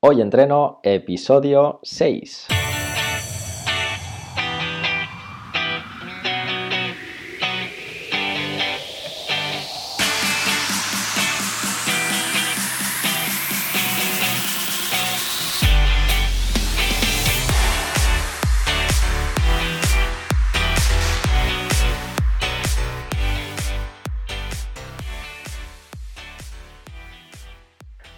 Hoy entreno episodio 6.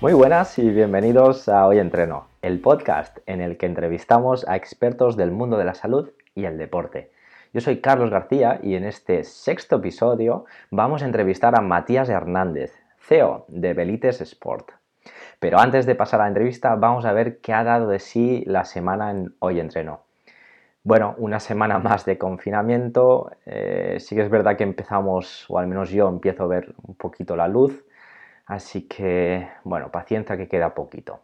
Muy buenas y bienvenidos a Hoy Entreno, el podcast en el que entrevistamos a expertos del mundo de la salud y el deporte. Yo soy Carlos García y en este sexto episodio vamos a entrevistar a Matías Hernández, CEO de Belites Sport. Pero antes de pasar a la entrevista, vamos a ver qué ha dado de sí la semana en Hoy Entreno. Bueno, una semana más de confinamiento. Eh, sí que es verdad que empezamos, o al menos yo empiezo a ver un poquito la luz Así que, bueno, paciencia que queda poquito.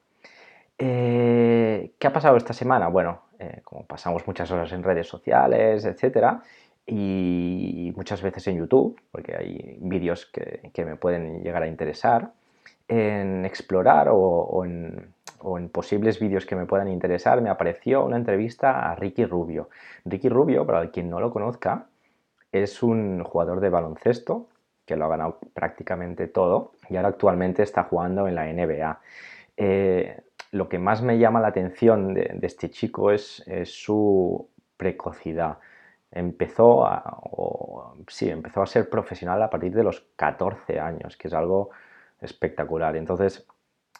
Eh, ¿Qué ha pasado esta semana? Bueno, eh, como pasamos muchas horas en redes sociales, etcétera, y muchas veces en YouTube, porque hay vídeos que, me pueden llegar a interesar, en explorar o, en, o en, posibles vídeos que me puedan interesar, me apareció una entrevista a Ricky Rubio. Ricky Rubio, para quien no lo conozca, es un jugador de baloncesto que lo ha ganado prácticamente todo y ahora actualmente está jugando en la NBA. Eh, lo que más me llama la atención de, este chico es, su precocidad. Empezó a, sí, empezó a ser profesional a partir de los 14 años, que es algo espectacular. Entonces,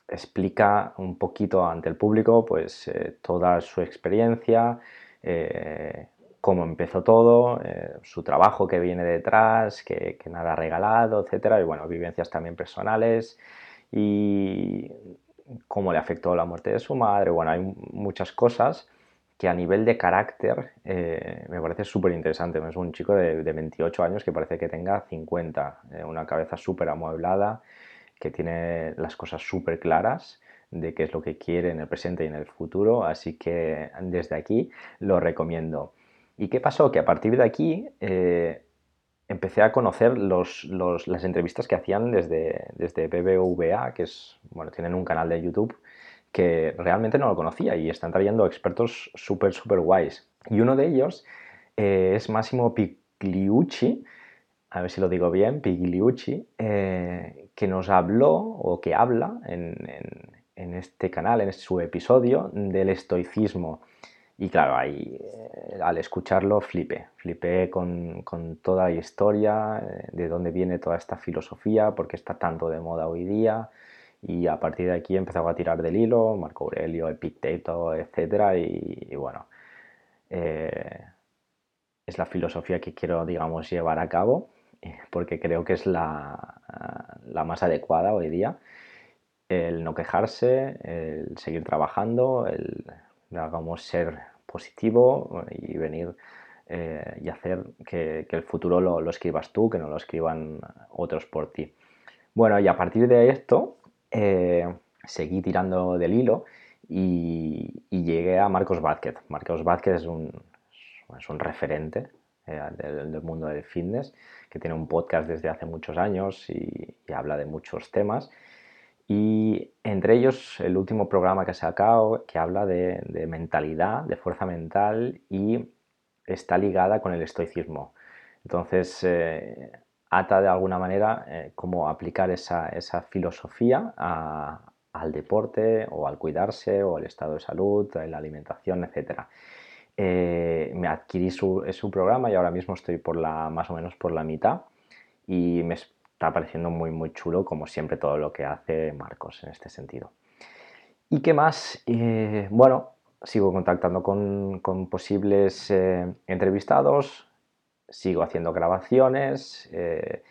explica un poquito ante el público pues, eh, toda su experiencia, eh, cómo empezó todo, eh, su trabajo que viene detrás, que, nada regalado, etcétera, y bueno, vivencias también personales y cómo le afectó la muerte de su madre, bueno, hay muchas cosas que a nivel de carácter eh, me parece súper interesante. Es un chico de, 28 años que parece que tenga 50, eh, una cabeza súper amueblada, que tiene las cosas súper claras de qué es lo que quiere en el presente y en el futuro, así que desde aquí lo recomiendo. ¿Y qué pasó? Que a partir de aquí eh, empecé a conocer las entrevistas que hacían desde, desde BBVA, que es, bueno, tienen un canal de YouTube que realmente no lo conocía y están trayendo expertos súper, súper guays. Y uno de ellos eh, es Massimo Pigliucci, a ver si lo digo bien, Pigliucci, eh, que nos habló o que habla en, en este canal, en su episodio, del estoicismo. Y claro, ahí eh, al escucharlo flipé, flipé con, toda la historia, eh, de dónde viene toda esta filosofía, por qué está tanto de moda hoy día. Y a partir de aquí empezaba a tirar del hilo, Marco Aurelio, Epicteto, etc. Y, bueno, eh, es la filosofía que quiero, digamos, llevar a cabo, porque creo que es la, la más adecuada hoy día. El no quejarse, el seguir trabajando, el hagamos ser positivo y venir eh, y hacer que, el futuro lo, escribas tú, que no lo escriban otros por ti. Bueno, y a partir de esto eh, seguí tirando del hilo y, llegué a Marcos Vázquez. Marcos Vázquez es un, es un referente eh, del, mundo del fitness, que tiene un podcast desde hace muchos años y habla de muchos temas. Y entre ellos el último programa que ha sacado que habla de, mentalidad, de fuerza mental y está ligada con el estoicismo. Entonces ata eh, de alguna manera eh, cómo aplicar esa, filosofía al deporte o al cuidarse o al estado de salud, la alimentación, etc. Eh, me adquirí su, su, programa y ahora mismo estoy por la, más o menos por la mitad y me, está pareciendo muy, muy chulo, como siempre, todo lo que hace Marcos en este sentido. ¿Y qué más? Eh, bueno, sigo contactando con, posibles eh, entrevistados, sigo haciendo grabaciones, eh,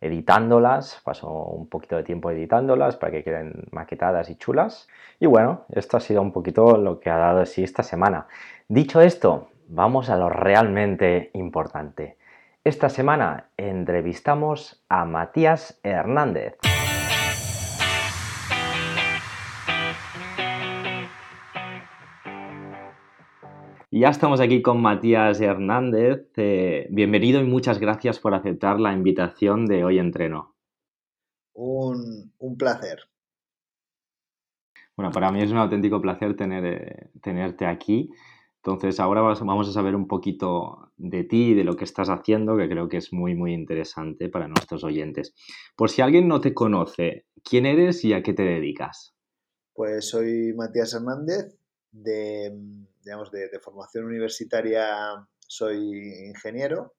editándolas, paso un poquito de tiempo editándolas para que queden maquetadas y chulas. Y bueno, esto ha sido un poquito lo que ha dado de sí esta semana. Dicho esto, vamos a lo realmente importante. Esta semana entrevistamos a Matías Hernández. Ya estamos aquí con Matías Hernández. Eh, bienvenido y muchas gracias por aceptar la invitación de Hoy Entreno. Un, un placer. Bueno, para mí es un auténtico placer tener, eh, tenerte aquí. Entonces, ahora vamos a saber un poquito de ti y de lo que estás haciendo, que creo que es muy, muy interesante para nuestros oyentes. Por si alguien no te conoce, ¿quién eres y a qué te dedicas? Pues soy Matías Hernández, de, digamos, de, formación universitaria soy ingeniero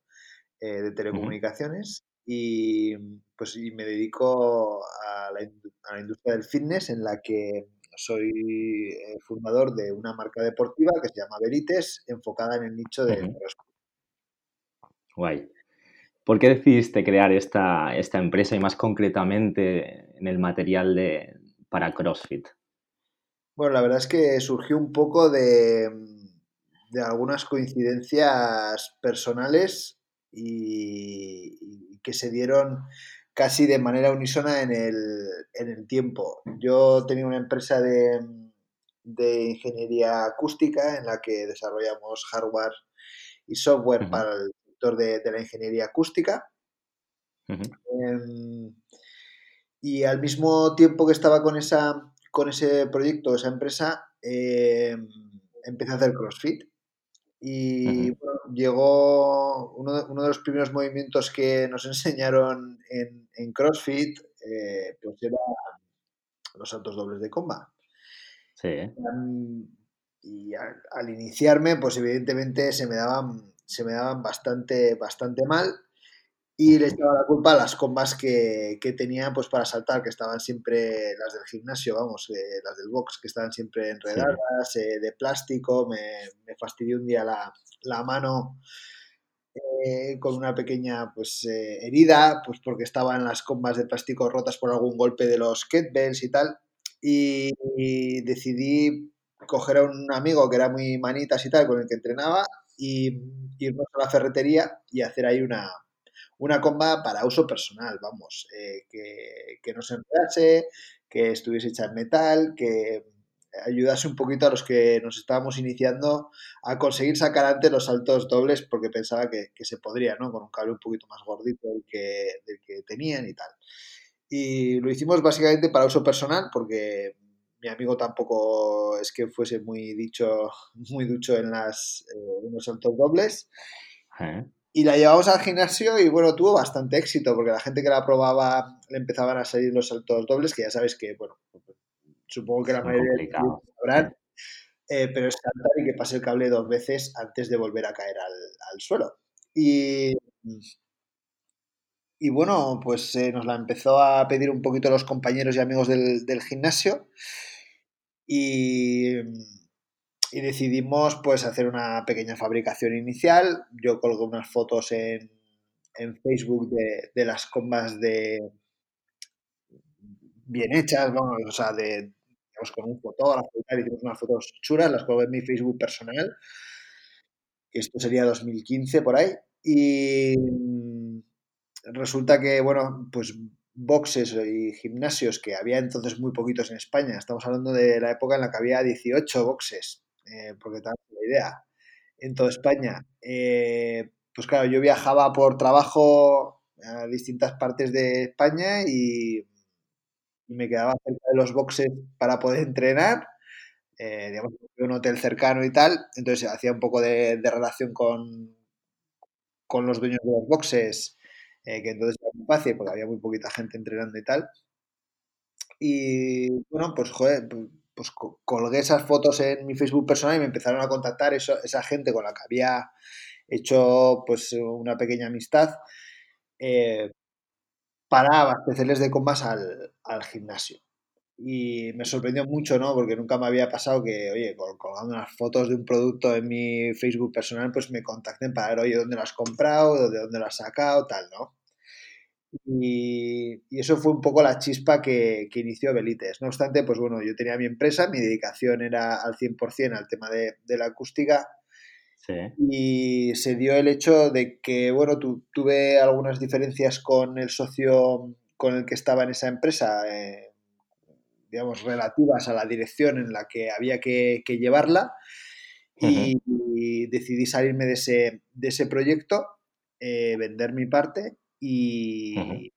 eh, de telecomunicaciones y pues y me dedico a la, a la, industria del fitness en la que soy eh, fundador de una marca deportiva que se llama Verites, enfocada en el nicho de CrossFit. Guay. ¿Por qué decidiste crear esta, esta, empresa y más concretamente en el material de, para CrossFit? Bueno, la verdad es que surgió un poco de, de algunas coincidencias personales y, y, que se dieron casi de manera unísona en el, en el tiempo. Yo tenía una empresa de, de, ingeniería acústica en la que desarrollamos hardware y software uh -huh. para el sector de, de, la ingeniería acústica. Uh -huh. eh, y al mismo tiempo que estaba con, esa, con ese proyecto, esa empresa, eh, empecé a hacer CrossFit. Y uh -huh. bueno, llegó uno de, uno de, los primeros movimientos que nos enseñaron en, en CrossFit, eh, pues era los saltos dobles de comba. Sí. Um, y al, al, iniciarme, pues evidentemente se me daban, se me daban bastante, bastante mal y le echaba la culpa a las combas que, que tenía pues para saltar, que estaban siempre las del gimnasio, vamos, eh, las del box, que estaban siempre enredadas, eh, de plástico, me, me, fastidió un día la, la mano eh, con una pequeña pues herida, pues porque estaban las combas de plástico rotas por algún golpe de los kettlebells y tal, y, y decidí coger a un amigo que era muy manitas y tal, con el que entrenaba, y irnos a la ferretería y hacer ahí una, una comba para uso personal, vamos, eh, que, que, no se enredase, que estuviese hecha en metal, que ayudase un poquito a los que nos estábamos iniciando a conseguir sacar antes los saltos dobles porque pensaba que, que se podría, ¿no? Con un cable un poquito más gordito del que, del que tenían y tal. Y lo hicimos básicamente para uso personal porque mi amigo tampoco es que fuese muy dicho, muy ducho en, las, eh, los saltos dobles. ¿Eh? Y la llevamos al gimnasio y bueno, tuvo bastante éxito porque la gente que la probaba le empezaban a salir los saltos dobles, que ya sabes que, bueno, supongo que la mayoría de los sabrán, eh, pero es saltar y que pase el cable dos veces antes de volver a caer al, al suelo. Y, y bueno, pues eh, nos la empezó a pedir un poquito los compañeros y amigos del, del gimnasio y y decidimos pues hacer una pequeña fabricación inicial. Yo colgué unas fotos en, en Facebook de, de, las combas de bien hechas, vamos, o sea, de digamos, con un fotógrafo y hicimos unas fotos chulas, las colgué en mi Facebook personal. Esto sería 2015 por ahí. Y resulta que, bueno, pues boxes y gimnasios que había entonces muy poquitos en España. Estamos hablando de la época en la que había 18 boxes eh, porque te la idea, en toda España. Eh, pues claro, yo viajaba por trabajo a distintas partes de España y, me quedaba cerca de los boxes para poder entrenar. Eh, digamos, un hotel cercano y tal, entonces hacía un poco de, relación con, con los dueños de los boxes, eh, que entonces era fácil porque había muy poquita gente entrenando y tal. Y bueno, pues joder, pues colgué esas fotos en mi Facebook personal y me empezaron a contactar eso, esa gente con la que había hecho pues una pequeña amistad eh, para abastecerles de combas al, al, gimnasio. Y me sorprendió mucho, ¿no? Porque nunca me había pasado que, oye, colgando unas fotos de un producto en mi Facebook personal, pues me contacten para ver, oye, dónde lo has comprado, de dónde lo has sacado, tal, ¿no? Y, y, eso fue un poco la chispa que, que, inició Belites. No obstante, pues bueno, yo tenía mi empresa, mi dedicación era al 100% al tema de, de la acústica. Sí. Y se dio el hecho de que, bueno, tu, tuve algunas diferencias con el socio con el que estaba en esa empresa, eh, digamos, relativas a la dirección en la que había que, que llevarla. Uh -huh. y, y, decidí salirme de ese, de ese proyecto, eh, vender mi parte y, uh -huh.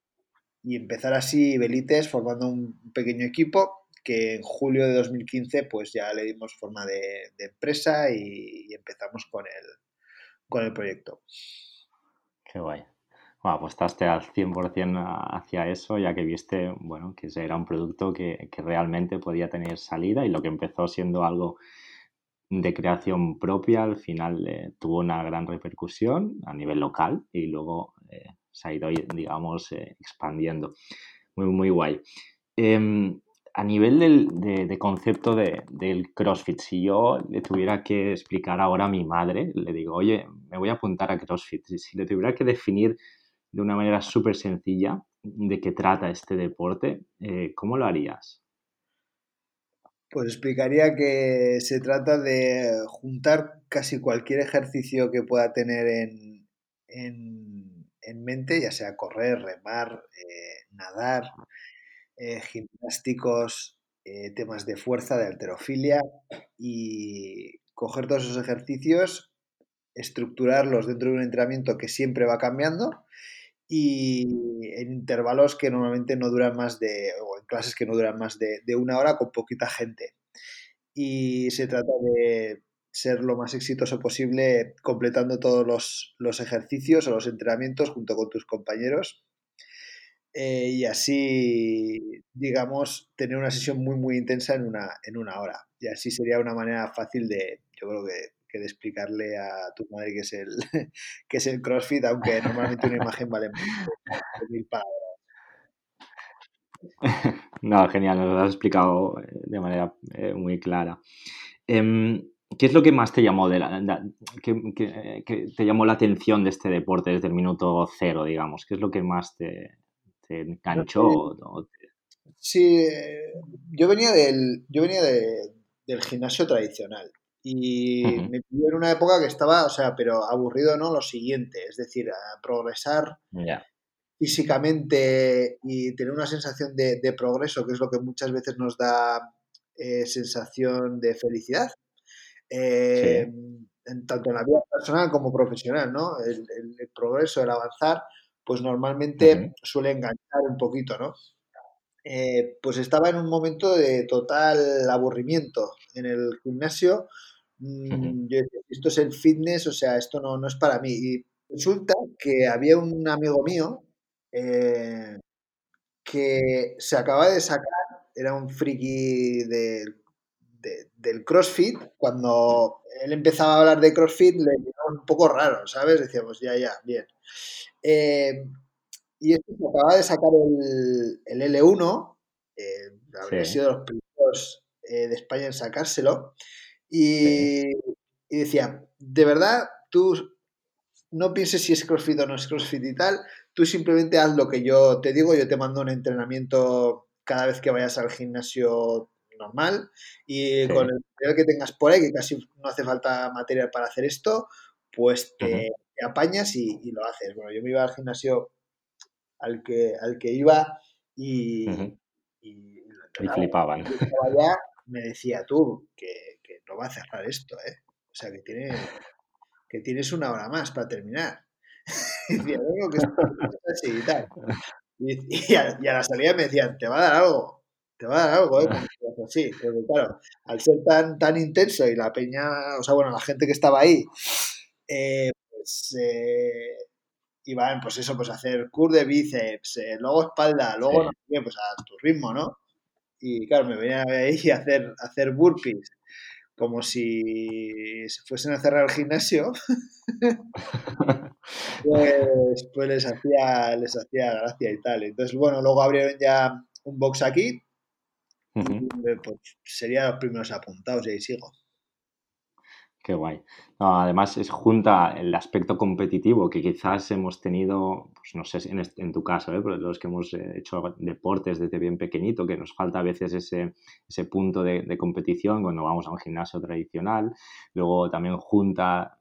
y, empezar así Belites formando un pequeño equipo que en julio de 2015 pues ya le dimos forma de, empresa y, empezamos con el, con el proyecto. Qué guay. Bueno, apostaste al 100% hacia eso, ya que viste, bueno, que era un producto que, realmente podía tener salida y lo que empezó siendo algo de creación propia, al final eh, tuvo una gran repercusión a nivel local y luego eh, se ha ido, digamos, eh, expandiendo. Muy, muy guay. Em, a nivel del, de, concepto del CrossFit, si yo le tuviera que explicar ahora a mi madre, le digo, oye, me voy a apuntar a CrossFit, si le tuviera que definir de una manera súper sencilla de qué trata este deporte, eh, ¿cómo lo harías? Pues explicaría que se trata de juntar casi cualquier ejercicio que pueda tener en, en, mente, ya sea correr, remar, eh, nadar, eh, gimnásticos, eh, temas de fuerza, de alterofilia y coger todos esos ejercicios, estructurarlos dentro de un entrenamiento que siempre va cambiando y en intervalos que normalmente no duran más de, o en clases que no duran más de, una hora con poquita gente. Y se trata de ser lo más exitoso posible completando todos los, los ejercicios o los entrenamientos junto con tus compañeros eh, y así, digamos, tener una sesión muy, muy intensa en una, en una hora. Y así sería una manera fácil de, yo creo que, de explicarle a tu madre que es el, que es el CrossFit, aunque normalmente una imagen vale mil palabras. No, genial, nos lo has explicado eh, de manera eh, muy clara. Em, ¿Qué es lo que más te llamó de la, que, te llamó la atención de este deporte desde el minuto cero, digamos? ¿Qué es lo que más te, te enganchó? Sí, eh, yo venía del, yo venía del gimnasio tradicional y me pidió en una época que estaba, o sea, pero aburrido, ¿no? Lo siguiente, es decir, a progresar físicamente y tener una sensación de, progreso, que es lo que muchas veces nos da eh, sensación de felicidad. Eh, tanto en la vida personal como profesional, ¿no? el progreso, el avanzar, pues normalmente suele enganchar un poquito, ¿no? Eh, pues estaba en un momento de total aburrimiento en el gimnasio. Mm, yo decía, esto es el fitness, o sea, esto no, no es para mí. Y resulta que había un amigo mío eh, que se acaba de sacar, era un friki del CrossFit. Cuando él empezaba a hablar de CrossFit, le quedaba un poco raro, ¿sabes? Decíamos, ya, ya, bien. Eh, y esto se acaba de sacar el, el L1, eh, habría sido los primeros eh, de España en sacárselo, y, y, decía, de verdad, tú no pienses si es CrossFit o no es CrossFit y tal, tú simplemente haz lo que yo te digo, yo te mando un entrenamiento cada vez que vayas al gimnasio normal y con el material que tengas por ahí, que casi no hace falta material para hacer esto, pues te, te apañas y, lo haces. Bueno, yo me iba al gimnasio al que, al que iba y, y, flipaban. me decía tú que, no va a cerrar esto, ¿eh? O sea, que, tiene, que tienes una hora más para terminar. y decía, que así y tal. Y, a, la salida me decían, te va a dar algo, te va a dar algo, ¿eh? Sí, porque claro, al ser tan, tan intenso y la peña, o sea, bueno, la gente que estaba ahí, eh, pues eh, iban, pues eso, pues a hacer cur de bíceps, eh, luego espalda, luego no sé pues a tu ritmo, ¿no? Y claro, me venía ahí a hacer, hacer burpees como si se fuesen a cerrar el gimnasio, pues, pues, les, hacía, les hacía gracia y tal. Entonces, bueno, luego abrieron ya un box aquí, y, pues sería los primeros apuntados y ahí sigo. Qué guay. además, es junta el aspecto competitivo que quizás hemos tenido, pues no sé, en, en tu caso, ¿eh? los que hemos eh, hecho deportes desde bien pequeñito, que nos falta a veces ese, ese punto de, competición cuando vamos a un gimnasio tradicional. Luego también junta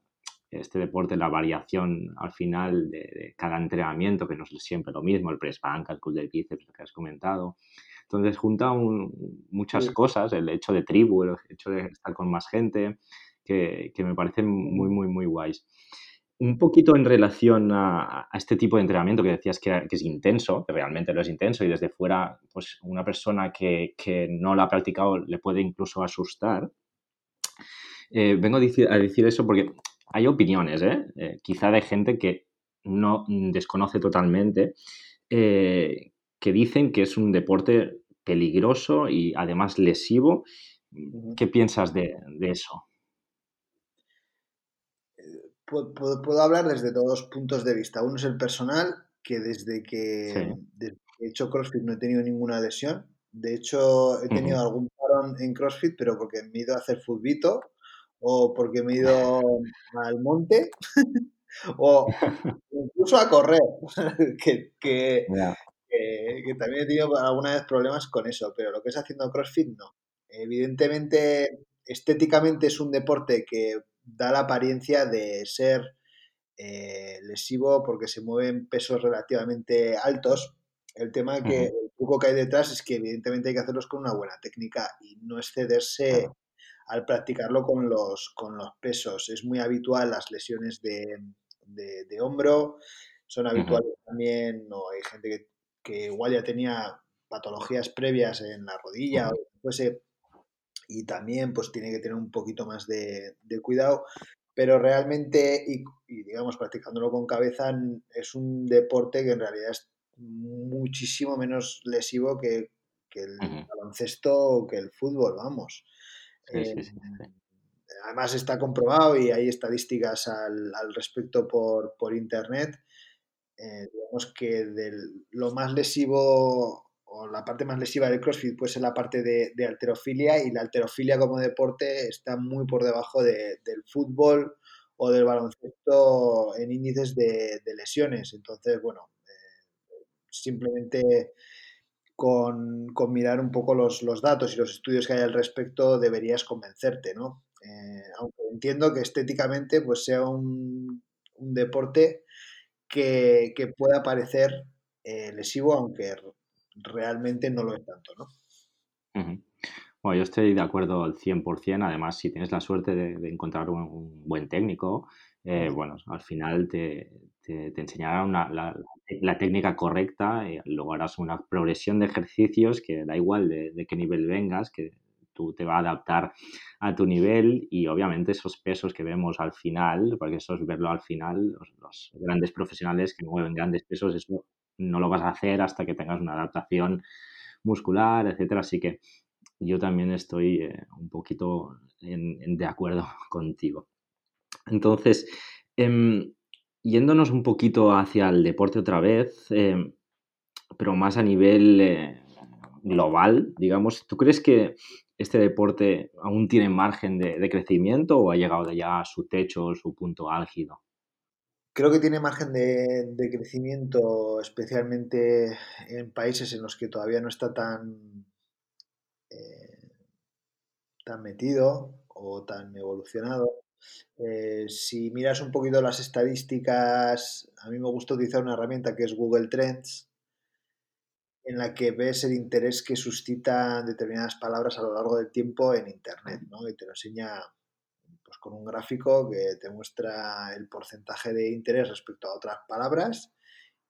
este deporte, la variación al final de, cada entrenamiento, que no es siempre lo mismo, el press bank, el cool de bíceps, lo que has comentado. Entonces junta muchas cosas, el hecho de tribu, el hecho de estar con más gente, que, me parecen muy, muy, muy guays. un poquito en relación a, este tipo de entrenamiento que decías que, es intenso, que realmente lo es intenso y desde fuera, pues una persona que, no lo ha practicado le puede incluso asustar. Eh, vengo a decir, eso porque hay opiniones, ¿eh? ¿eh? quizá de gente que no desconoce totalmente, eh, que dicen que es un deporte peligroso y además lesivo. ¿Qué piensas de eso? puedo, hablar desde dos puntos de vista. Uno es el personal, que desde que, he hecho CrossFit no he tenido ninguna lesión. De hecho, he tenido algún parón en CrossFit, pero porque me he ido a hacer futbito o porque me he ido al monte o incluso a correr, que, que, que, también he tenido alguna vez problemas con eso, pero lo que es haciendo CrossFit no. Evidentemente, estéticamente es un deporte que da la apariencia de ser eh, lesivo porque se mueven pesos relativamente altos. El tema que el truco que hay detrás es que evidentemente hay que hacerlos con una buena técnica y no excederse al practicarlo con los, con los pesos. Es muy habitual las lesiones de, de, hombro, son habituales también, no, hay gente que, que, igual ya tenía patologías previas en la rodilla o fuese, y también pues tiene que tener un poquito más de, cuidado, pero realmente, y, digamos, practicándolo con cabeza, es un deporte que en realidad es muchísimo menos lesivo que, el baloncesto o que el fútbol, vamos. Eh, además está comprobado y hay estadísticas al, respecto por, por internet. Eh, digamos que del, lo más lesivo o la parte más lesiva del CrossFit puede ser la parte de, alterofilia y la alterofilia como deporte está muy por debajo del fútbol o del baloncesto en índices de, lesiones. Entonces, bueno, eh, simplemente con, mirar un poco los, datos y los estudios que hay al respecto deberías convencerte, ¿no? Eh, aunque entiendo que estéticamente pues sea un, deporte que, pueda parecer eh, lesivo, aunque realmente no lo es tanto, ¿no? Bueno, yo estoy de acuerdo al 100%. Además, si tienes la suerte de, encontrar un, buen técnico, eh, bueno, al final te, te, enseñarán la, técnica correcta, y luego harás una progresión de ejercicios que da igual de, qué nivel vengas, que tú te va a adaptar a tu nivel y obviamente esos pesos que vemos al final, porque eso es verlo al final, los, grandes profesionales que mueven grandes pesos, eso no lo vas a hacer hasta que tengas una adaptación muscular, etcétera. Así que yo también estoy eh, un poquito de acuerdo contigo. Entonces, em, yéndonos un poquito hacia el deporte otra vez, em, pero más a nivel eh, global, digamos, ¿tú crees que este deporte aún tiene margen de, crecimiento o ha llegado ya a su techo, su punto álgido? Creo que tiene margen de, crecimiento, especialmente en países en los que todavía no está tan, eh, tan metido o tan evolucionado. Eh, si miras un poquito las estadísticas, a mí me gusta utilizar una herramienta que es Google Trends, en la que ves el interés que suscitan determinadas palabras a lo largo del tiempo en Internet, ¿no? Y te lo enseña con un gráfico que te muestra el porcentaje de interés respecto a otras palabras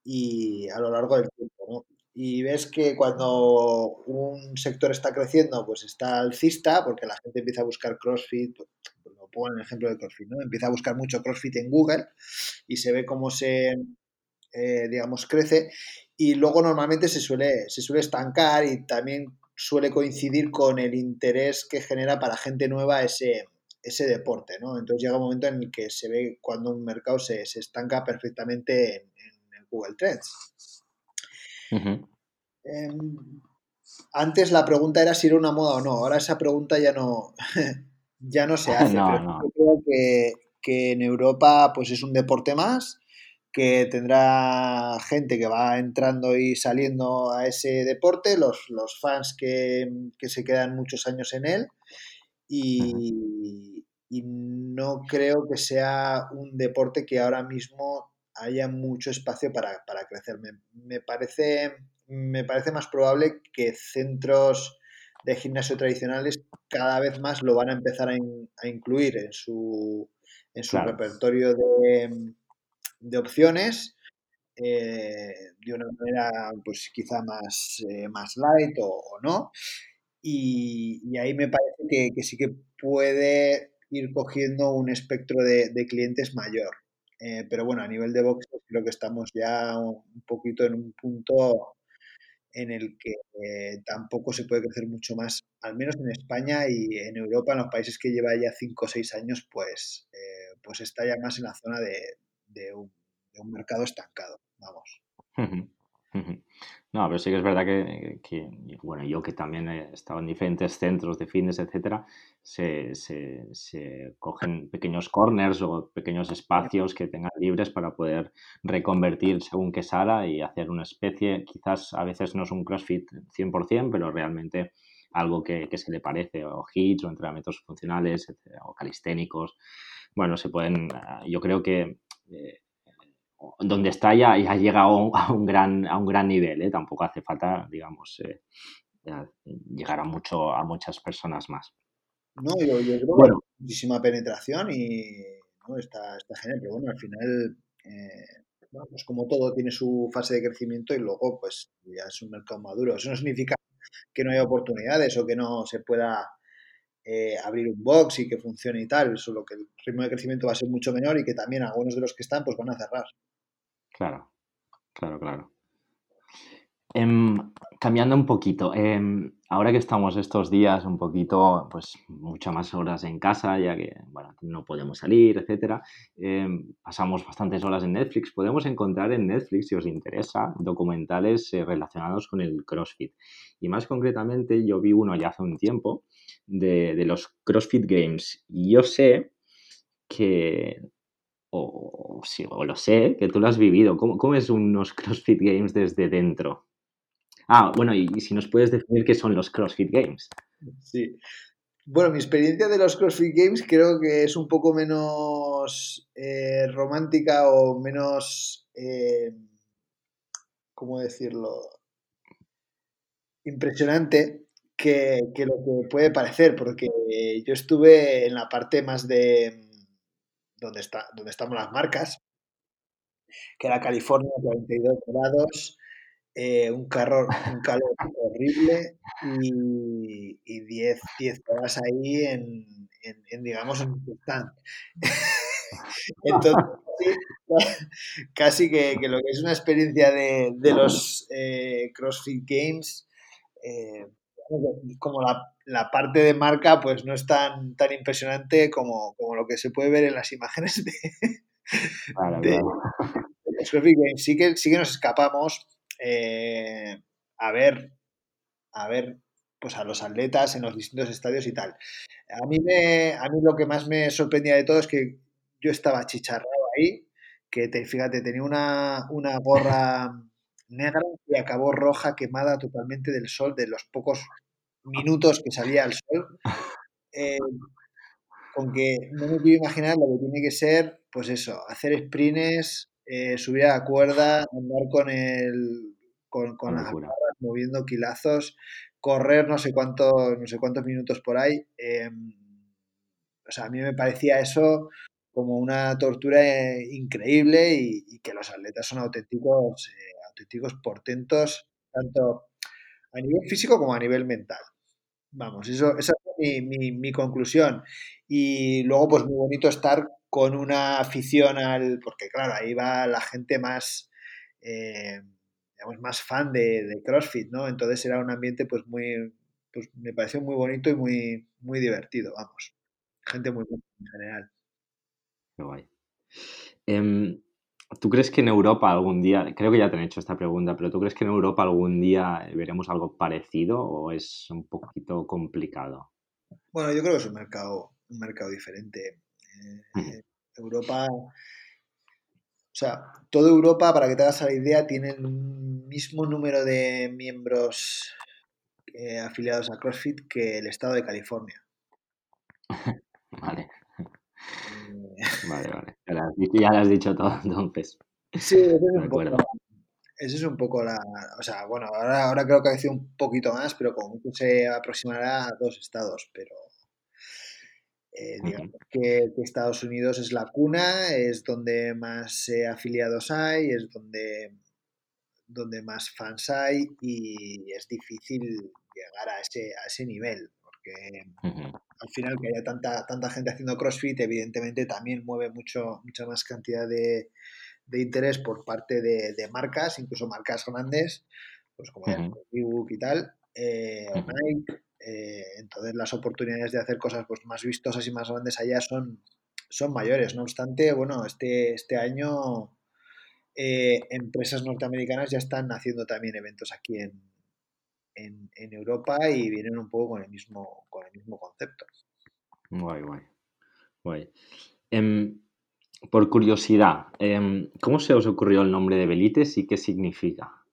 y a lo largo del tiempo, Y ves que cuando un sector está creciendo, pues está alcista, porque la gente empieza a buscar CrossFit, lo pongo en el ejemplo de CrossFit, ¿no? Empieza a buscar mucho CrossFit en Google y se ve cómo se, eh, digamos, crece. Y luego normalmente se suele, se suele estancar y también suele coincidir con el interés que genera para gente nueva ese, ese deporte, ¿no? Entonces llega un momento en el que se ve cuando un mercado se, estanca perfectamente en, Google Trends. Em, antes la pregunta era si era una moda o no, ahora esa pregunta ya no, ya no se hace. Yo creo que, que, en Europa pues es un deporte más, que tendrá gente que va entrando y saliendo a ese deporte, los, los fans que, que se quedan muchos años en él. Y, no creo que sea un deporte que ahora mismo haya mucho espacio para, crecer. Me, parece, me parece más probable que centros de gimnasio tradicionales cada vez más lo van a empezar a, incluir en su, en su repertorio de, de opciones eh, de una manera pues quizá más, eh, más light o, no. Y, ahí me parece que, sí que puede ir cogiendo un espectro de, clientes mayor. Eh, pero bueno, a nivel de boxes creo que estamos ya un poquito en un punto en el que tampoco se puede crecer mucho más, al menos en España y en Europa, en los países que lleva ya 5 o 6 años, pues, pues está ya más en la zona de un mercado estancado vamos. No, pero sí que es verdad que, bueno, yo que también he estado en diferentes centros de fitness, etcétera, se, cogen pequeños corners o pequeños espacios que tengan libres para poder reconvertir según que sala y hacer una especie, quizás a veces no es un CrossFit 100%, pero realmente algo que, se le parece, o hits o entrenamientos funcionales, o calisténicos. Bueno, se pueden, ah, yo creo que eh, donde está ya, ya llega a un, gran, a un gran nivel, ¿eh? tampoco hace falta, digamos, eh, llegar a, mucho, a muchas personas más. No, yo, yo creo bueno. que muchísima penetración y ¿no? está, está genial, pero bueno, al final, eh, pues como todo tiene su fase de crecimiento y luego pues ya es un mercado maduro. Eso no significa que no haya oportunidades o que no se pueda eh, abrir un box y que funcione y tal, solo que el ritmo de crecimiento va a ser mucho menor y que también algunos de los que están pues van a cerrar. Claro, claro, claro. Em, cambiando un poquito, em, ahora que estamos estos días un poquito, pues muchas más horas en casa, ya que, bueno, no podemos salir, etcétera, em, pasamos bastantes horas en Netflix. Podemos encontrar en Netflix, si os interesa, documentales eh, relacionados con el CrossFit. Y más concretamente, yo vi uno ya hace un tiempo de, los CrossFit Games. Y yo sé que, o, lo sé, que tú lo has vivido. ¿Cómo, ¿Cómo, es unos CrossFit Games desde dentro? Ah, bueno, y, si nos puedes definir qué son los CrossFit Games. Sí. Bueno, mi experiencia de los CrossFit Games creo que es un poco menos eh, romántica o menos, eh, ¿cómo decirlo? Impresionante que, lo que puede parecer, porque yo estuve en la parte más de donde, está, donde estamos las marcas, que era California, 42 grados, eh, un, calor, un calor horrible y 10 horas ahí en, en, digamos, en un stand. Entonces, casi, que, que, lo que es una experiencia de, de los eh, CrossFit Games, eh, como la, parte de marca pues no es tan, tan impresionante como, lo que se puede ver en las imágenes de, Sí que, sí que nos escapamos eh, a ver a ver pues a los atletas en los distintos estadios y tal. A mí, me, a mí lo que más me sorprendía de todo es que yo estaba chicharrado ahí, que te, fíjate, tenía una, una gorra negra y acabó roja, quemada totalmente del sol, de los pocos minutos que salía al sol. Eh, con que no me quiero imaginar lo que tiene que ser, pues eso, hacer sprints, eh, subir a la cuerda, andar con el con, con las barras, moviendo kilazos, correr no sé cuántos, no sé cuántos minutos por ahí. Em, o sea, a mí me parecía eso como una tortura eh, increíble y, que los atletas son auténticos auténticos portentos, tanto a nivel físico como a nivel mental. Vamos, eso, esa es mi, conclusión. Y luego, pues muy bonito estar con una afición al. Porque, claro, ahí va la gente más. Eh, digamos, más fan de, CrossFit, ¿no? Entonces era un ambiente, pues muy. Pues me pareció muy bonito y muy, muy divertido, vamos. Gente muy buena en general. Qué guay. Em, ¿Tú crees que en Europa algún día, creo que ya te han hecho esta pregunta, pero ¿tú crees que en Europa algún día veremos algo parecido o es un poquito complicado? Bueno, yo creo que es un mercado, un mercado diferente. Eh, Europa, o sea, toda Europa, para que te hagas la idea, tiene el mismo número de miembros eh, afiliados a CrossFit que el estado de California. vale. Vale, vale. Ya lo has dicho todo, entonces. Sí, eso es, un poco, eso es un poco la. O sea, bueno, ahora, ahora creo que ha crecido un poquito más, pero como mucho se aproximará a dos estados, pero. Eh, digamos que, Estados Unidos es la cuna, es donde más afiliados hay, es donde, donde más fans hay y es difícil llegar a ese, a ese nivel, porque al final que haya tanta, tanta gente haciendo CrossFit, evidentemente también mueve mucho, mucha más cantidad de, de interés por parte de, de, marcas, incluso marcas grandes, pues como uh y tal, eh, o Nike. Eh, entonces las oportunidades de hacer cosas pues, más vistosas y más grandes allá son, son mayores. No obstante, bueno, este, este año eh, empresas norteamericanas ya están haciendo también eventos aquí en, en, Europa y vienen un poco con el mismo, con el mismo concepto. Guay, guay. guay. Em, por curiosidad, em, ¿cómo se os ocurrió el nombre de Belites y qué significa?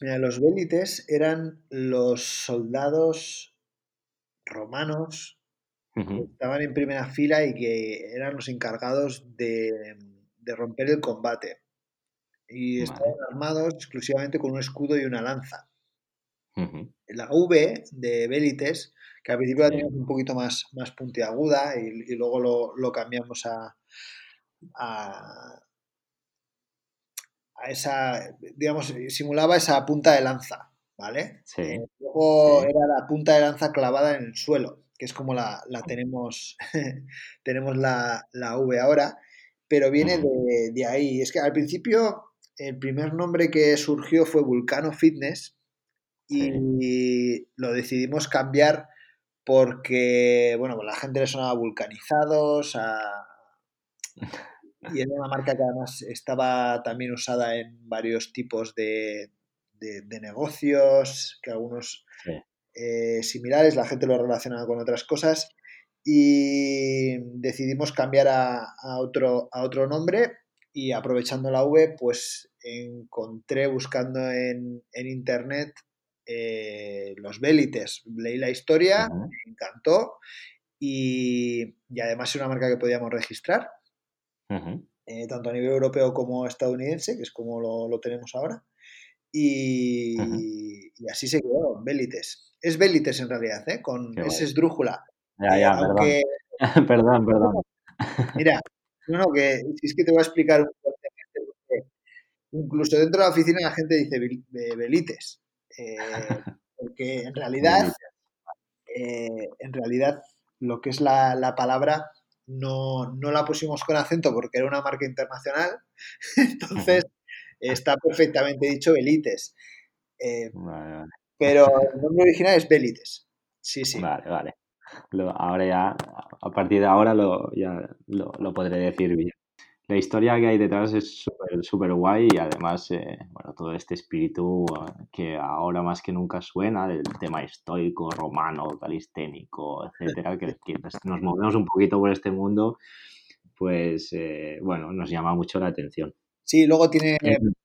Mira, los Belites eran los soldados romanos que estaban en primera fila y que eran los encargados de, romper el combate. Y estaban armados exclusivamente con un escudo y una lanza. La V de Belites, que al principio la teníamos un poquito más, más puntiaguda y, luego lo, cambiamos a, a, esa, digamos, simulaba esa punta de lanza, ¿vale? Sí. Eh, luego era la punta de lanza clavada en el suelo, que es como la, tenemos, tenemos la, V ahora, pero viene de, de, ahí. Es que al principio el primer nombre que surgió fue Vulcano Fitness, y lo decidimos cambiar porque, bueno, pues la gente le sonaba vulcanizados y era una marca que además estaba también usada en varios tipos de, negocios, que algunos eh, similares, la gente lo relacionaba con otras cosas y decidimos cambiar a, otro, a otro nombre y aprovechando la V, pues encontré buscando en, en internet eh, los Bélites. Leí la historia, me encantó y, además es una marca que podíamos registrar, eh, tanto a nivel europeo como estadounidense, que es como lo, tenemos ahora. Y, así se quedó, Bélites. Es Bélites en realidad, ¿eh? Con, es esdrújula. Ya, ya, perdón. perdón, Mira, no, que es que te voy a explicar un poco. Incluso dentro de la oficina la gente dice Belites. Eh, porque en realidad, eh, en realidad, lo que es la, palabra no, la pusimos con acento porque era una marca internacional, entonces está perfectamente dicho Belites. Eh, pero el nombre original es Belites. Sí, sí. Vale, vale. ahora ya, a partir de ahora lo, ya lo, lo podré decir bien la historia que hay detrás es súper guay y además, eh, bueno, todo este espíritu eh, que ahora más que nunca suena del tema estoico, romano, calisténico, etcétera, que, nos movemos un poquito por este mundo, pues, eh, bueno, nos llama mucho la atención. Sí, luego tiene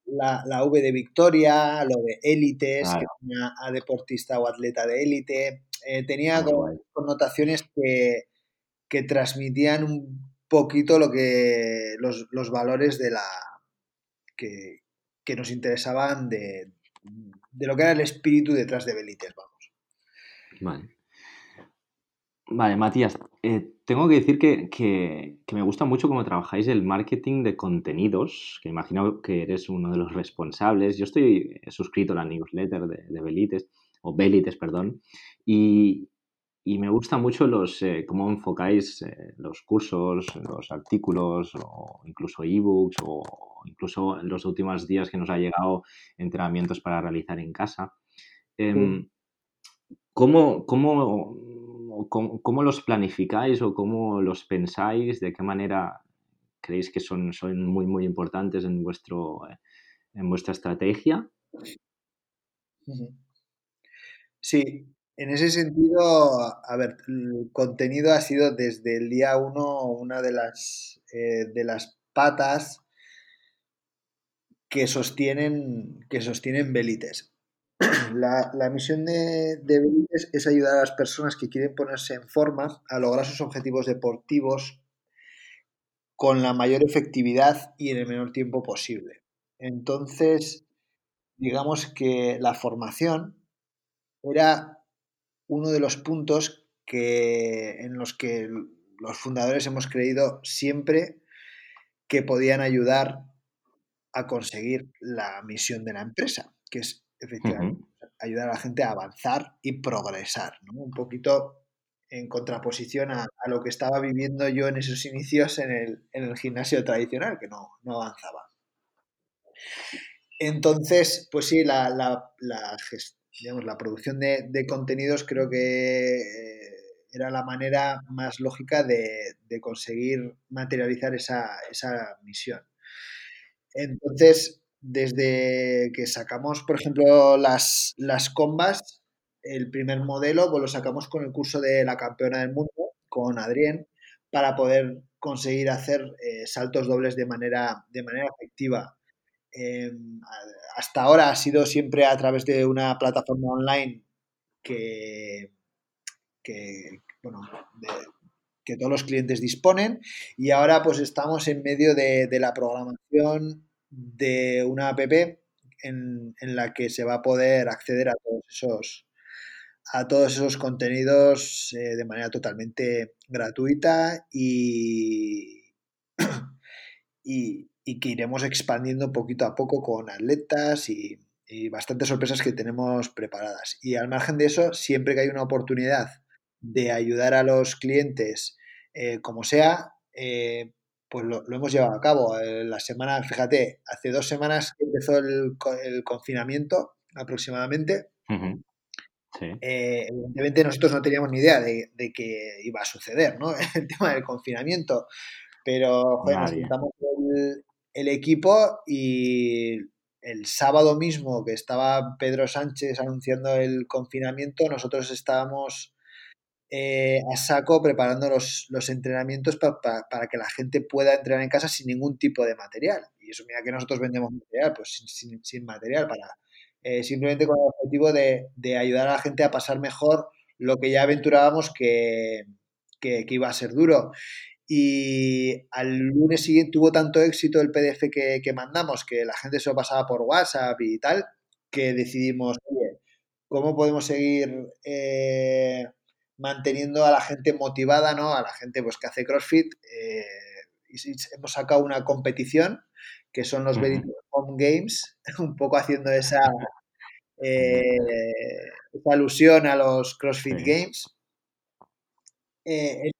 la, la V de Victoria, lo de élites, que tenía a deportista o atleta de élite. tenía connotaciones que, que transmitían un poquito lo que los, los valores de la que, que nos interesaban de, de, lo que era el espíritu detrás de Belites, vamos. Vale. Vale, Matías, eh, tengo que decir que, que, me gusta mucho cómo trabajáis el marketing de contenidos, que imagino que eres uno de los responsables. Yo estoy suscrito a la newsletter de, de Belites, o Belites, perdón, y, y me gusta mucho los eh, cómo enfocáis eh, los cursos, los artículos o incluso ebooks o incluso en los últimos días que nos ha llegado entrenamientos para realizar en casa. Em, ¿cómo, cómo, los planificáis o cómo los pensáis? ¿De qué manera creéis que son, son muy, muy importantes en, vuestro, en vuestra estrategia? Sí, en ese sentido, a ver, el contenido ha sido desde el día uno una de las, eh, de las patas que sostienen, que sostienen Belites. La, misión de, de, Belites es ayudar a las personas que quieren ponerse en forma a lograr sus objetivos deportivos con la mayor efectividad y en el menor tiempo posible. Entonces, digamos que la formación era uno de los puntos que, en los que los fundadores hemos creído siempre que podían ayudar a conseguir la misión de la empresa, que es efectivamente ayudar a la gente a avanzar y progresar, ¿no? Un poquito en contraposición a, lo que estaba viviendo yo en esos inicios en el, en el gimnasio tradicional, que no, no avanzaba. Entonces, pues sí, la, la, la, digamos, la producción de, de, contenidos creo que eh, era la manera más lógica de, de conseguir materializar esa, esa, misión. Entonces, desde que sacamos, por ejemplo, las, las combas, el primer modelo pues lo sacamos con el curso de la campeona del mundo, con Adrián, para poder conseguir hacer eh, saltos dobles de manera, de manera efectiva. Eh, hasta ahora ha sido siempre a través de una plataforma online que, que, bueno, que todos los clientes disponen y ahora pues estamos en medio de, de la programación de una app en, en, la que se va a poder acceder a todos esos, a todos esos contenidos eh, de manera totalmente gratuita y, y, y, que iremos expandiendo poquito a poco con atletas y, y, bastantes sorpresas que tenemos preparadas. Y al margen de eso, siempre que hay una oportunidad de ayudar a los clientes, eh, como sea, eh, pues lo, lo, hemos llevado a cabo. Eh, la semana, fíjate, hace dos semanas empezó el, el confinamiento aproximadamente. Uh -huh. Sí. Eh, evidentemente nosotros no teníamos ni idea de, de, que iba a suceder, ¿no? El tema del confinamiento. Pero joder, nos juntamos el, el, equipo y el sábado mismo que estaba Pedro Sánchez anunciando el confinamiento, nosotros estábamos eh, a saco preparando los, los entrenamientos pa, pa, para que la gente pueda entrenar en casa sin ningún tipo de material. Y eso, mira que nosotros vendemos material, pues sin, sin, material para eh, simplemente con el objetivo de, de, ayudar a la gente a pasar mejor lo que ya aventurábamos que, que, iba a ser duro. Y al lunes siguiente tuvo tanto éxito el PDF que, que, mandamos que la gente se lo pasaba por WhatsApp y tal, que decidimos, oye, ¿cómo podemos seguir eh, manteniendo a la gente motivada, ¿no? A la gente pues, que hace CrossFit. Eh, y hemos sacado una competición que son los Home Games, un poco haciendo esa, eh, esa alusión a los CrossFit. Games, eh,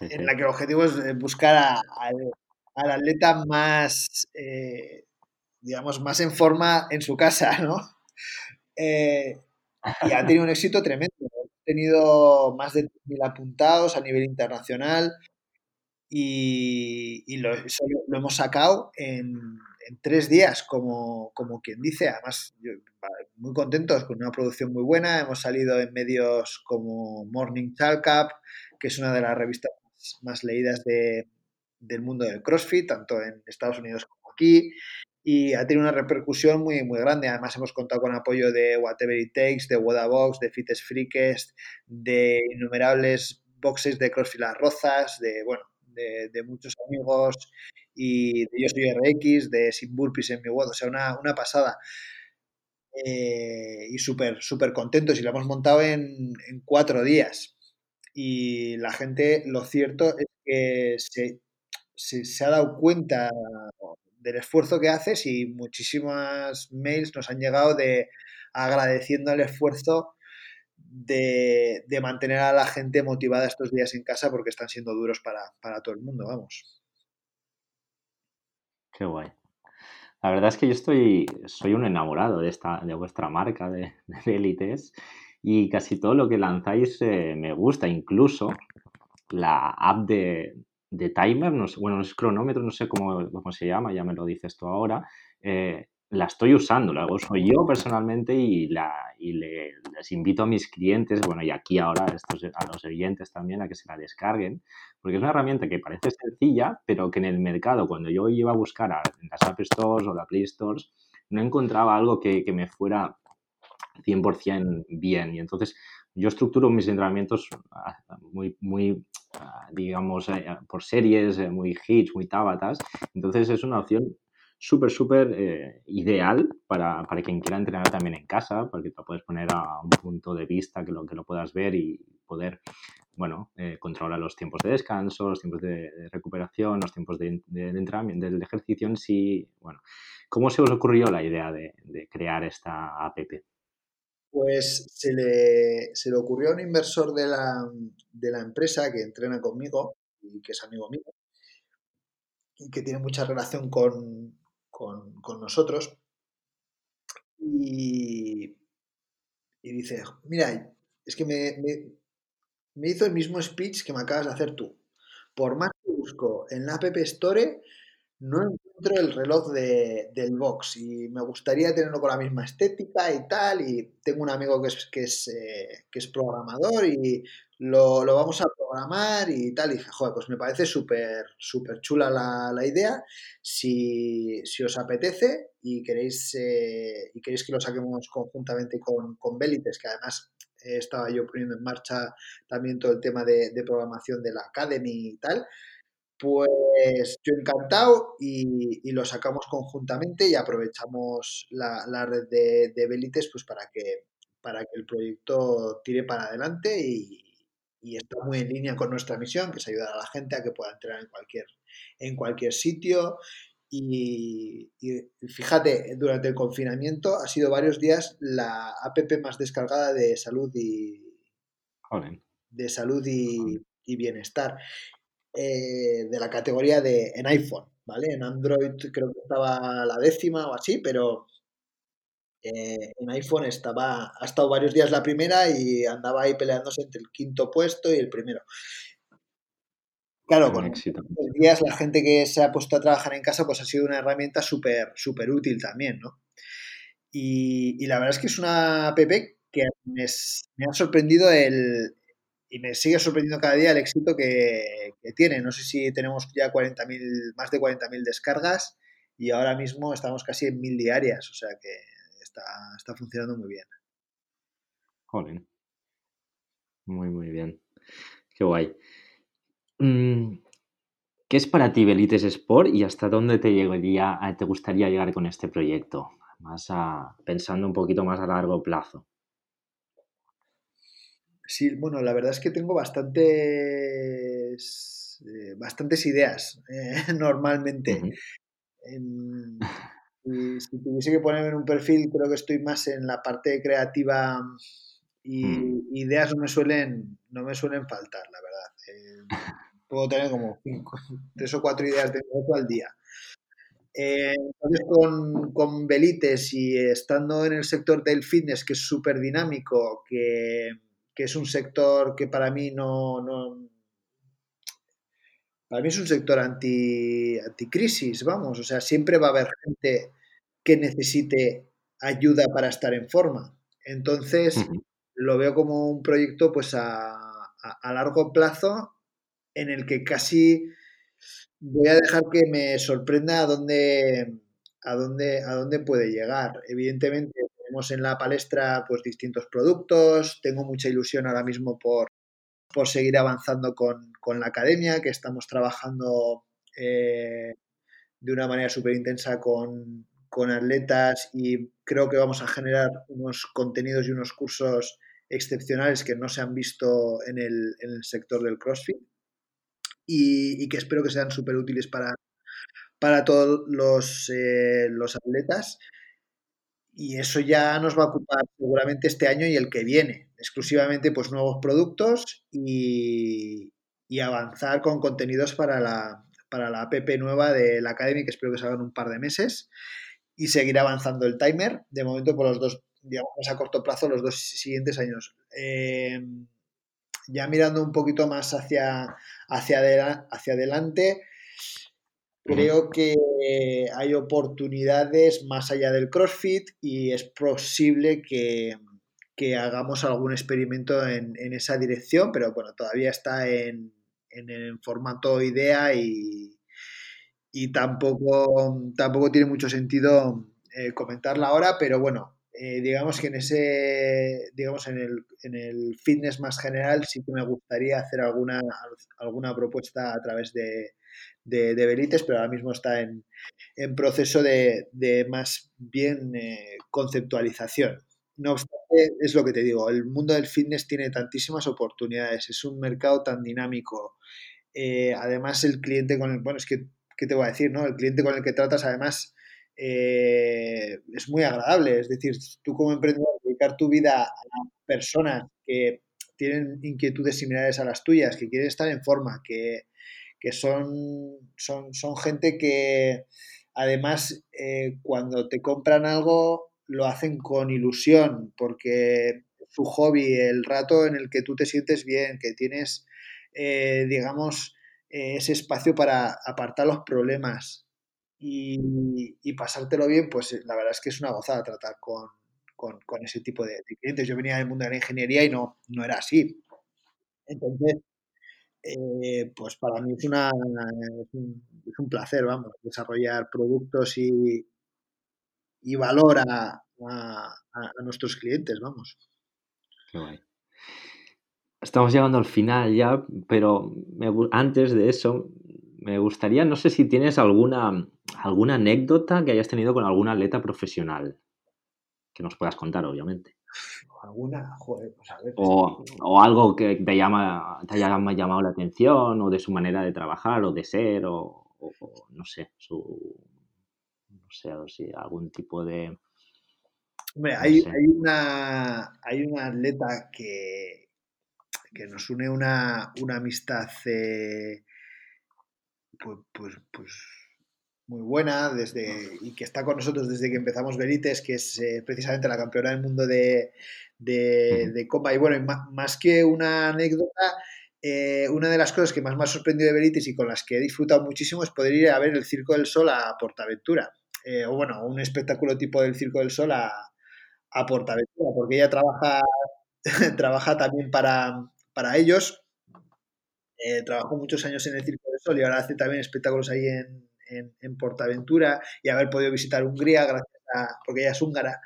en, la que el objetivo es buscar a, a, al atleta más, eh, digamos, más en forma en su casa, ¿no? Eh, y ha tenido un éxito tremendo. Ha tenido más de 3.000 apuntados a nivel internacional y, y lo, eso lo, hemos sacado en, en tres días, como, como, quien dice. Además, yo, muy contentos con una producción muy buena. Hemos salido en medios como Morning Chalk que es una de las revistas más, más leídas de, del mundo del CrossFit, tanto en Estados Unidos como aquí. Y ha tenido una repercusión muy, muy grande. Además, hemos contado con apoyo de Whatever It Takes, de Box, de Fittest Freakest, de innumerables boxes de CrossFit Las Rozas, de, bueno, de, de, muchos amigos y de Yo Soy RX, de Sin Burpees en mi WOD, o sea, una, una pasada. Eh, y súper, súper contentos y lo hemos montado en, en, cuatro días. Y la gente, lo cierto es que se, se, ha dado cuenta del esfuerzo que haces y muchísimas mails nos han llegado de agradeciendo el esfuerzo de, de, mantener a la gente motivada estos días en casa porque están siendo duros para, para todo el mundo, vamos. Qué guay. La verdad es que yo estoy, soy un enamorado de, esta, de vuestra marca de, de élites y casi todo lo que lanzáis eh, me gusta, incluso la app de, de timer, bueno, es cronómetro, no sé cómo, cómo, se llama, ya me lo dices tú ahora, eh, la estoy usando, la uso yo personalmente y, la, y le, les invito a mis clientes, bueno, y aquí ahora estos, a los oyentes también a que se la descarguen, porque es una herramienta que parece sencilla, pero que en el mercado, cuando yo iba a buscar a, en las App Stores o la Play Stores, no encontraba algo que, que me fuera 100% bien. Y entonces yo estructuro mis entrenamientos ah, muy, muy ah, digamos, eh, por series, eh, muy hits, muy tabatas. Entonces es una opción súper, súper eh, ideal para, para, quien quiera entrenar también en casa, porque te puedes poner a un punto de vista que lo, que lo puedas ver y poder bueno, controlar los tiempos de descanso, los tiempos de, recuperación, los tiempos de, entrenamiento, del ejercicio en. Bueno, ¿cómo se os ocurrió la idea de, crear esta app? Pues se le, se le, ocurrió a un inversor de la, de la empresa que entrena conmigo y que es amigo mío y que tiene mucha relación con, con, nosotros. Y, y, dice, mira, es que me, me hizo el mismo speech que me acabas de hacer tú. Por más que busco en la App Store, no encuentro el reloj de, del box y me gustaría tenerlo con la misma estética y tal. Y tengo un amigo que es, que es, eh, que es programador y lo, lo, vamos a programar y tal. Y dije, joder, pues me parece súper súper chula la, la, idea. Si, si, os apetece y queréis, eh, y queréis que lo saquemos conjuntamente con, con que además estaba yo poniendo en marcha también todo el tema de, programación de la Academy y tal, pues yo encantado y, lo sacamos conjuntamente y aprovechamos la, red de, de Belites pues para que, para que el proyecto tire para adelante y, y está muy en línea con nuestra misión, que es ayudar a la gente a que pueda entrar en cualquier, en cualquier sitio. Y, fíjate, durante el confinamiento ha sido varios días la app más descargada de salud y de salud y, bienestar eh, de la categoría de en iPhone, ¿vale? En Android creo que estaba la décima o así, pero eh, en iPhone estaba, ha estado varios días la primera y andaba ahí peleándose entre el quinto puesto y el primero. Claro, con éxito. días la gente que se ha puesto a trabajar en casa pues ha sido una herramienta súper súper útil también, ¿no? Y, la verdad es que es una app que me, ha sorprendido el, y me sigue sorprendiendo cada día el éxito que, tiene. No sé si tenemos ya 40.000, más de 40.000 descargas y ahora mismo estamos casi en 1.000 diarias, o sea que está, está funcionando muy bien. Joder. Muy, muy bien. Qué guay. Mm, ¿Qué es para ti Belites Sport y hasta dónde te, llegaría, te gustaría llegar con este proyecto? Más pensando un poquito más a largo plazo. Sí, bueno, la verdad es que tengo bastantes, eh, bastantes ideas eh, normalmente. si tuviese que ponerme en un perfil, creo que estoy más en la parte creativa y mm. ideas no me suelen, no me suelen faltar, la verdad. Eh, puedo tener como cinco, tres o cuatro ideas de negocio al día. Entonces, con, con, Belites y estando en el sector del fitness, que es súper dinámico, que, que, es un sector que para mí no, no, Para mí es un sector anti, anticrisis, vamos. O sea, siempre va a haber gente que necesite ayuda para estar en forma. Entonces, lo veo como un proyecto pues a, a largo plazo en el que casi voy a dejar que me sorprenda a dónde, a dónde, a dónde puede llegar. Evidentemente, en la palestra pues, distintos productos, tengo mucha ilusión ahora mismo por, por seguir avanzando con, la academia, que estamos trabajando eh, de una manera súper intensa con, con atletas y creo que vamos a generar unos contenidos y unos cursos excepcionales que no se han visto en el, en el sector del CrossFit y, que espero que sean súper útiles para, para todos los, eh, los atletas. Y eso ya nos va a ocupar seguramente este año y el que viene. Exclusivamente pues nuevos productos y, y avanzar con contenidos para la, para la app nueva de la Academy, que espero que salgan un par de meses. Y seguir avanzando el timer, de momento por los dos, digamos, a corto plazo, los dos siguientes años. Eh, ya mirando un poquito más hacia, hacia, hacia adelante, creo que hay oportunidades más allá del CrossFit y es posible que, hagamos algún experimento en, esa dirección, pero bueno, todavía está en, en, formato idea y, y tampoco, tampoco tiene mucho sentido eh, comentarla ahora, pero bueno, eh, digamos que en ese, digamos, en el, en el, fitness más general sí que me gustaría hacer alguna, alguna propuesta a través de, de, Belites, pero ahora mismo está en, en proceso de, de, más bien eh, conceptualización. no obstante, es lo que te digo, el mundo del fitness tiene tantísimas oportunidades, es un mercado tan dinámico. Eh, además, el cliente con el, bueno, es que, ¿qué te voy a decir? No? El cliente con el que tratas, además, eh, es muy agradable. Es decir, tú como emprendedor, dedicar tu vida a personas que tienen inquietudes similares a las tuyas, que quieren estar en forma, que, que son, son, son gente que además eh, cuando te compran algo lo hacen con ilusión, porque su hobby, el rato en el que tú te sientes bien, que tienes, eh, digamos, eh, ese espacio para apartar los problemas y, pasártelo bien, pues la verdad es que es una gozada tratar con, con, con ese tipo de, de, clientes. Yo venía del mundo de la ingeniería y no, no era así. Entonces, eh, pues para mí es, una, es, un, es un placer, vamos, desarrollar productos y, y valor a, a, a, nuestros clientes, vamos. Qué guay. Estamos llegando al final ya, pero me, antes de eso, me gustaría, no sé si tienes alguna, alguna anécdota que hayas tenido con algún atleta profesional que nos puedas contar, obviamente. Alguna, joder, pues a ver. O, o algo que te, llama, te haya llamado la atención, o de su manera de trabajar, o de ser, o, o, o no sé, su. No sé, o si algún tipo de. Hombre, no hay, sé. hay, una, hay una atleta que, que nos une una, una amistad eh, pues, pues, pues muy buena desde y que está con nosotros desde que empezamos Verites, que es eh, precisamente la campeona del mundo de, de, de comba. Y bueno, más, que una anécdota, eh, una de las cosas que más me ha sorprendido de Verites y con las que he disfrutado muchísimo es poder ir a ver el Circo del Sol a Portaventura. Eh, o bueno, un espectáculo tipo del Circo del Sol a, a Portaventura, porque ella trabaja, trabaja también para, para ellos. Eh, trabajó muchos años en el Circo del Sol y ahora hace también espectáculos ahí en, en, en, Portaventura y haber podido visitar Hungría gracias a, porque ella es húngara,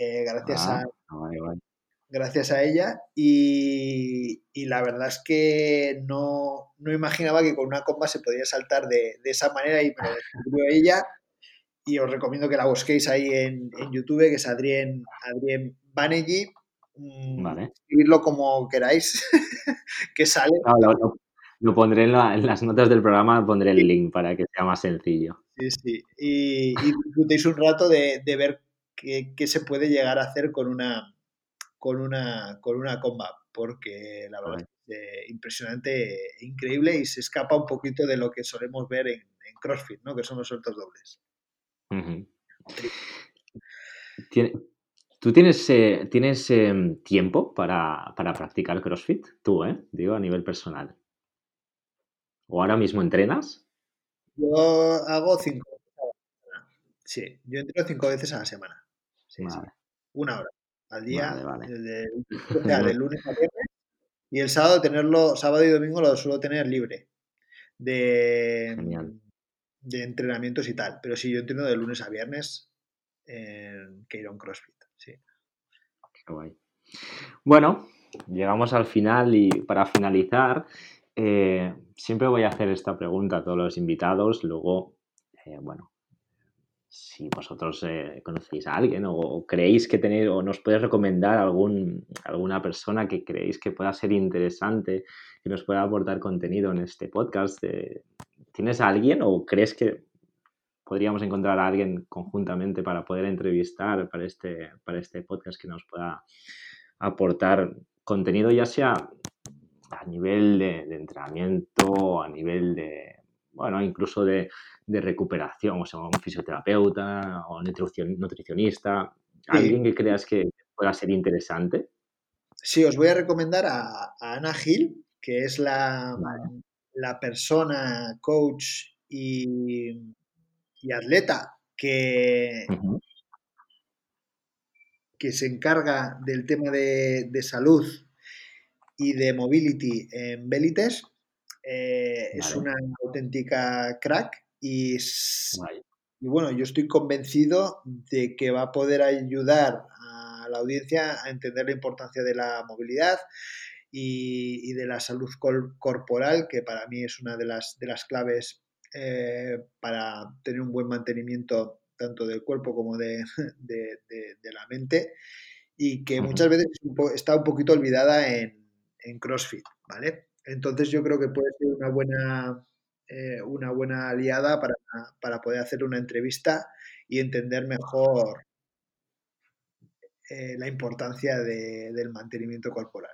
eh, gracias ah, a vale, vale. gracias a ella y, y, la verdad es que no, no, imaginaba que con una comba se podía saltar de, de esa manera y me lo descubrió ella y os recomiendo que la busquéis ahí en, en YouTube que es Adrien, Adrien Banerjee vale. escribirlo como queráis que sale no. Lo pondré en, la, en, las notas del programa, pondré el link para que sea más sencillo. Sí, sí. Y, y disfrutéis un rato de, de ver qué, qué, se puede llegar a hacer con una, con una, con una comba, porque la verdad es eh, impresionante, increíble y se escapa un poquito de lo que solemos ver en, en CrossFit, ¿no? que son los saltos dobles. Uh -huh. ¿Tiene, ¿Tú tienes, eh, tienes eh, tiempo para, para practicar CrossFit? Tú, ¿eh? Digo, a nivel personal. ¿O ahora mismo entrenas? Yo hago cinco veces a la semana. Sí, yo entreno cinco veces a la semana. Sí, vale. sí. Una hora al día, vale, vale. De, o sea, de lunes a viernes. Y el sábado tenerlo, sábado y domingo lo suelo tener libre. De, Genial. de entrenamientos y tal. Pero sí, yo entreno de lunes a viernes en Keiron CrossFit. Sí. Qué guay. Bueno, llegamos al final y para finalizar, eh, siempre voy a hacer esta pregunta a todos los invitados. Luego, eh, bueno, si vosotros eh, conocéis a alguien o, creéis que tenéis o nos podéis recomendar algún, alguna persona que creéis que pueda ser interesante, que nos pueda aportar contenido en este podcast, eh, ¿tienes a alguien o crees que podríamos encontrar a alguien conjuntamente para poder entrevistar para este, para este podcast que nos pueda aportar contenido, ya sea a nivel de, de entrenamiento, a nivel de, bueno, incluso de, de, recuperación, o sea, un fisioterapeuta o nutricion, nutricionista, sí. alguien que creas que pueda ser interesante. Sí, os voy a recomendar a, a Ana Gil, que es la, vale. la persona, coach y, y atleta que, uh -huh. que se encarga del tema de, de salud y de mobility en Belites. Eh, vale. Es una auténtica crack y, vale. y, bueno, yo estoy convencido de que va a poder ayudar a la audiencia a entender la importancia de la movilidad y, y de la salud cor corporal, que para mí es una de las, de las claves eh, para tener un buen mantenimiento tanto del cuerpo como de, de, de, de la mente y que muchas veces está un poquito olvidada en, CrossFit, ¿vale? Entonces yo creo que puede ser una buena, eh, una buena aliada para, para, poder hacer una entrevista y entender mejor eh, la importancia del mantenimiento corporal.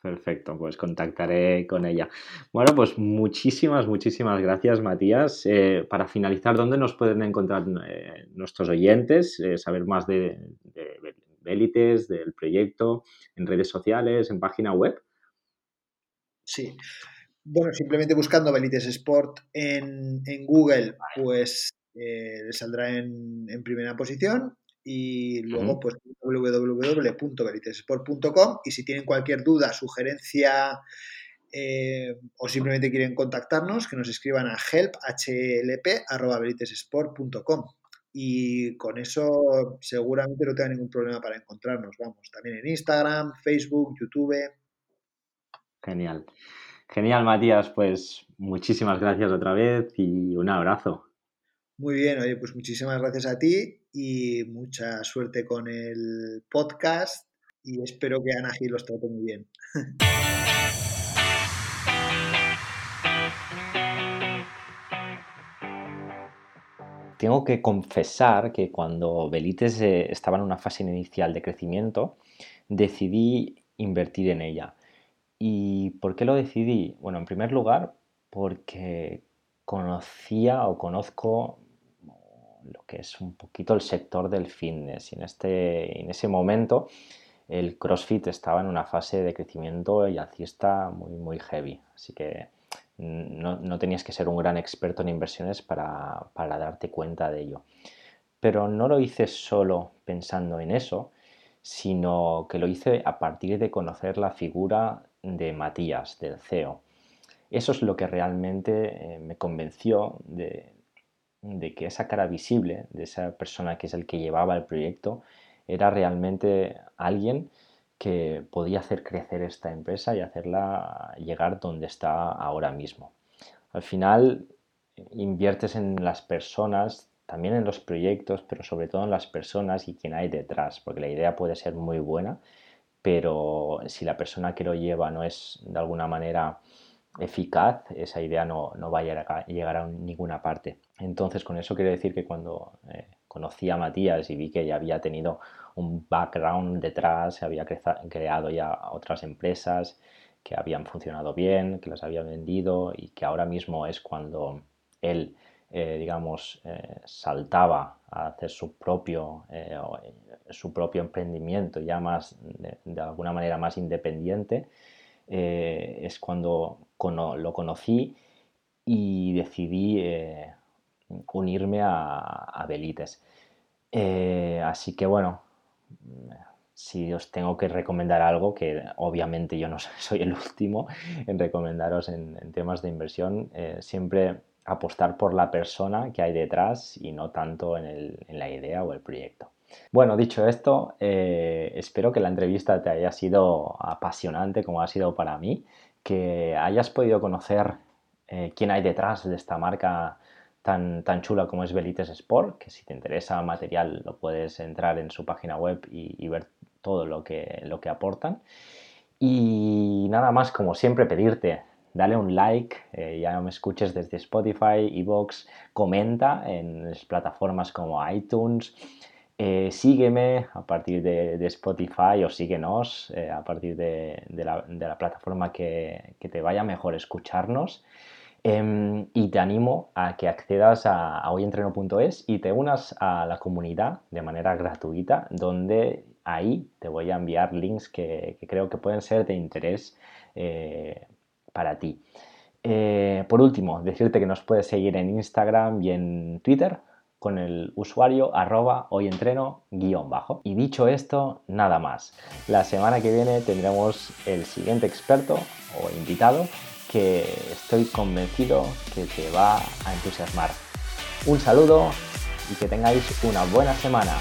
Perfecto, pues contactaré con ella. Bueno, pues muchísimas, muchísimas gracias, Matías. Eh, para finalizar, ¿dónde nos pueden encontrar nuestros oyentes? Saber más de, de, del proyecto, en redes sociales, en página web. Sí. Bueno, simplemente buscando Belites Sport en, Google, pues le saldrá en, en primera posición y luego pues www.veritesport.com y si tienen cualquier duda, sugerencia eh, o simplemente quieren contactarnos, que nos escriban a help.hlp.com y con eso seguramente no tengan ningún problema para encontrarnos. Vamos, también en Instagram, Facebook, YouTube. Genial. Genial, Matías. Pues muchísimas gracias otra vez y un abrazo. Muy bien, oye, pues muchísimas gracias a ti y mucha suerte con el podcast y espero que Ana Gil los trate muy bien. Tengo que confesar que cuando Belites eh, estaba en una fase inicial de crecimiento, decidí invertir en ella. ¿Y por qué lo decidí? Bueno, en primer lugar, porque conocía o conozco lo que es un poquito el sector del fitness. Y en, este, en ese momento el CrossFit estaba en una fase de crecimiento y alcista muy, muy heavy. Así que no, no, tenías que ser un gran experto en inversiones para, para darte cuenta de ello. Pero no lo hice solo pensando en eso, sino que lo hice a partir de conocer la figura de Matías, del CEO. Eso es lo que realmente eh, me convenció de, de que esa cara visible de esa persona que es el que llevaba el proyecto era realmente alguien que podía hacer crecer esta empresa y hacerla llegar donde está ahora mismo. Al final inviertes en las personas, también en los proyectos, pero sobre todo en las personas y quien hay detrás, porque la idea puede ser muy buena, pero si la persona que lo lleva no es de alguna manera eficaz, esa idea no, va a llegar, a ninguna parte. Entonces, con eso quiero decir que cuando eh, conocí a Matías y vi que ya había tenido un background detrás, se había creado ya otras empresas que habían funcionado bien, que las había vendido y que ahora mismo es cuando él, eh, digamos, eh, saltaba a hacer su propio, su propio emprendimiento ya más, de alguna manera más independiente, eh, es cuando lo conocí y decidí eh, unirme a, Belites. Eh, así que bueno, si os tengo que recomendar algo, que obviamente yo no soy el último en recomendaros en, temas de inversión, siempre apostar por la persona que hay detrás y no tanto en la idea o el proyecto. Bueno, dicho esto, eh, espero que la entrevista te haya sido apasionante como ha sido para mí, que hayas podido conocer eh, quién hay detrás de esta marca tan, tan chula como es Belites Sport, que si te interesa material lo puedes entrar en su página web y, ver todo lo que, lo que aportan. Y nada más, como siempre, pedirte, dale un like, eh, ya me escuches desde Spotify, Evox, comenta en plataformas como iTunes, eh, sígueme a partir de, Spotify o síguenos eh, a partir de, la, plataforma que, te vaya mejor escucharnos. Em, y te animo a que accedas a, hoyentreno.es y te unas a la comunidad de manera gratuita, donde ahí te voy a enviar links que, creo que pueden ser de interés eh, para ti. por último, decirte que nos puedes seguir en Instagram y en Twitter con el usuario arroba hoyentreno. Y dicho esto, nada más. La semana que viene tendremos el siguiente experto o invitado que estoy convencido que te va a entusiasmar. Un saludo y que tengáis una buena semana.